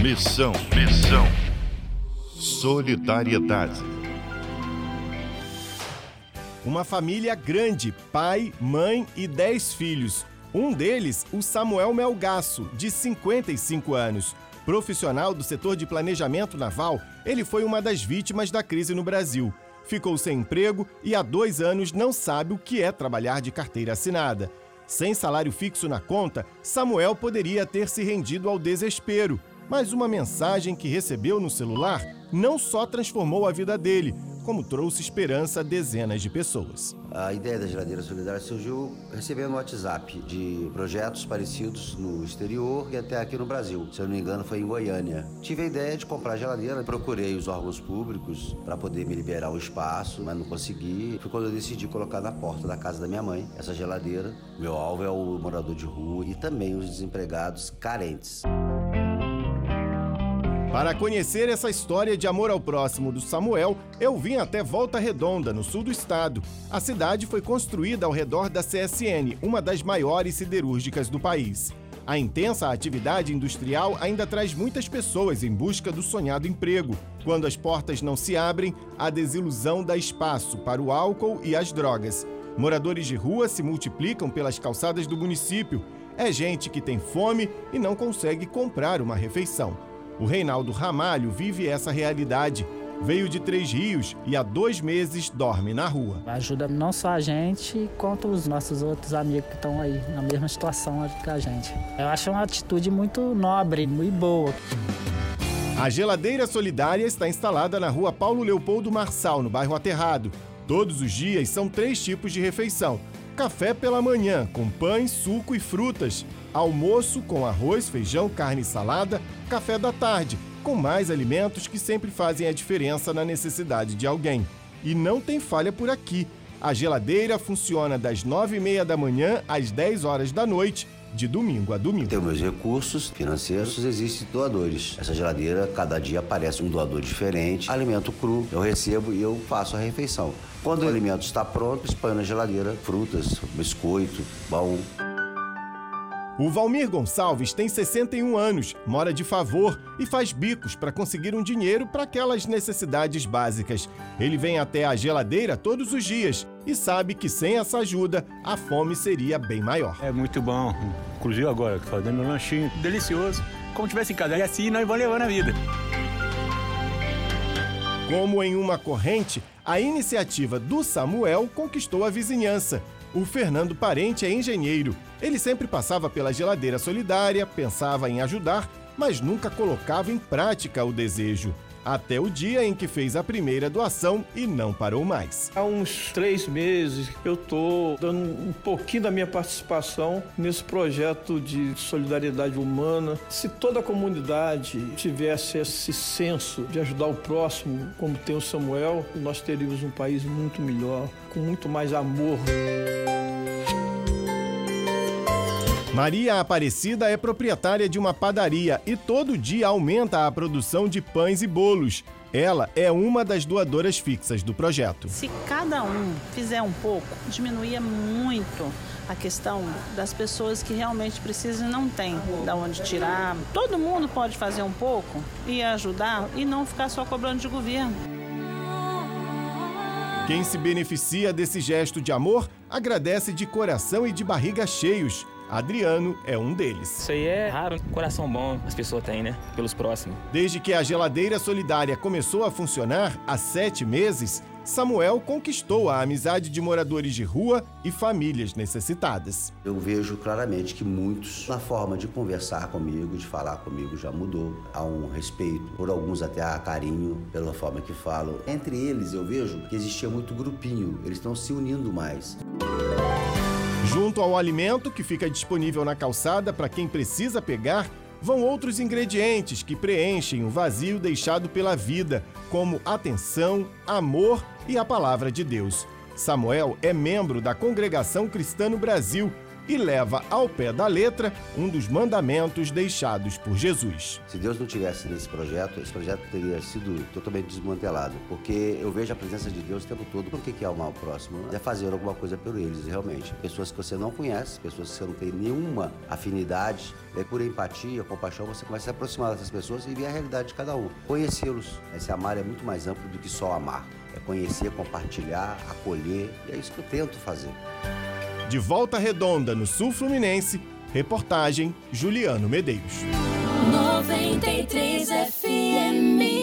Missão, missão. Solidariedade. Uma família grande, pai, mãe e dez filhos. Um deles, o Samuel Melgaço, de 55 anos. Profissional do setor de planejamento naval, ele foi uma das vítimas da crise no Brasil. Ficou sem emprego e há dois anos não sabe o que é trabalhar de carteira assinada. Sem salário fixo na conta, Samuel poderia ter se rendido ao desespero. Mas uma mensagem que recebeu no celular não só transformou a vida dele, como trouxe esperança a dezenas de pessoas. A ideia da geladeira solidária surgiu recebendo um WhatsApp de projetos parecidos no exterior e até aqui no Brasil. Se eu não me engano, foi em Goiânia. Tive a ideia de comprar geladeira, procurei os órgãos públicos para poder me liberar o espaço, mas não consegui. Foi quando eu decidi colocar na porta da casa da minha mãe essa geladeira. Meu alvo é o morador de rua e também os desempregados carentes. Para conhecer essa história de amor ao próximo do Samuel, eu vim até Volta Redonda, no sul do estado. A cidade foi construída ao redor da CSN, uma das maiores siderúrgicas do país. A intensa atividade industrial ainda traz muitas pessoas em busca do sonhado emprego. Quando as portas não se abrem, a desilusão dá espaço para o álcool e as drogas. Moradores de rua se multiplicam pelas calçadas do município. É gente que tem fome e não consegue comprar uma refeição. O Reinaldo Ramalho vive essa realidade. Veio de Três Rios e há dois meses dorme na rua. Ajuda não só a gente, quanto os nossos outros amigos que estão aí na mesma situação que a gente. Eu acho uma atitude muito nobre, muito boa. A geladeira solidária está instalada na rua Paulo Leopoldo Marçal, no bairro Aterrado. Todos os dias são três tipos de refeição: café pela manhã, com pães, suco e frutas almoço com arroz, feijão, carne e salada, café da tarde, com mais alimentos que sempre fazem a diferença na necessidade de alguém. E não tem falha por aqui. A geladeira funciona das 9 e meia da manhã às 10 horas da noite, de domingo a domingo. Tenho meus recursos financeiros, existem doadores. Essa geladeira, cada dia aparece um doador diferente. Alimento cru, eu recebo e eu faço a refeição. Quando o alimento está pronto, expanho na geladeira frutas, biscoito, pão. O Valmir Gonçalves tem 61 anos, mora de favor e faz bicos para conseguir um dinheiro para aquelas necessidades básicas. Ele vem até a geladeira todos os dias e sabe que sem essa ajuda a fome seria bem maior. É muito bom, inclusive agora, fazendo um lanchinho delicioso, como tivesse em casa. E assim nós vamos levando a vida. Como em uma corrente, a iniciativa do Samuel conquistou a vizinhança. O Fernando Parente é engenheiro. Ele sempre passava pela geladeira solidária, pensava em ajudar, mas nunca colocava em prática o desejo. Até o dia em que fez a primeira doação e não parou mais. Há uns três meses eu estou dando um pouquinho da minha participação nesse projeto de solidariedade humana. Se toda a comunidade tivesse esse senso de ajudar o próximo, como tem o Samuel, nós teríamos um país muito melhor, com muito mais amor. Maria Aparecida é proprietária de uma padaria e todo dia aumenta a produção de pães e bolos. Ela é uma das doadoras fixas do projeto. Se cada um fizer um pouco, diminuía muito a questão das pessoas que realmente precisam e não têm da onde tirar. Todo mundo pode fazer um pouco e ajudar e não ficar só cobrando de governo. Quem se beneficia desse gesto de amor agradece de coração e de barriga cheios. Adriano é um deles. Isso aí é raro, coração bom as pessoas têm, né? Pelos próximos. Desde que a geladeira solidária começou a funcionar há sete meses, Samuel conquistou a amizade de moradores de rua e famílias necessitadas. Eu vejo claramente que muitos, na forma de conversar comigo, de falar comigo, já mudou. Há um respeito, por alguns até há carinho pela forma que falam. Entre eles, eu vejo que existia muito grupinho, eles estão se unindo mais. Junto ao alimento que fica disponível na calçada para quem precisa pegar, vão outros ingredientes que preenchem o vazio deixado pela vida, como atenção, amor e a palavra de Deus. Samuel é membro da Congregação Cristã no Brasil, e leva ao pé da letra um dos mandamentos deixados por Jesus. Se Deus não tivesse nesse projeto, esse projeto teria sido totalmente desmantelado, porque eu vejo a presença de Deus o tempo todo. O que é amar o próximo? É fazer alguma coisa por eles, realmente. Pessoas que você não conhece, pessoas que você não tem nenhuma afinidade, é por empatia, compaixão, você começa a se aproximar dessas pessoas e ver a realidade de cada um. Conhecê-los. Esse amar é muito mais amplo do que só amar. É conhecer, compartilhar, acolher, e é isso que eu tento fazer. De volta redonda no Sul Fluminense, reportagem Juliano Medeiros. 93 FM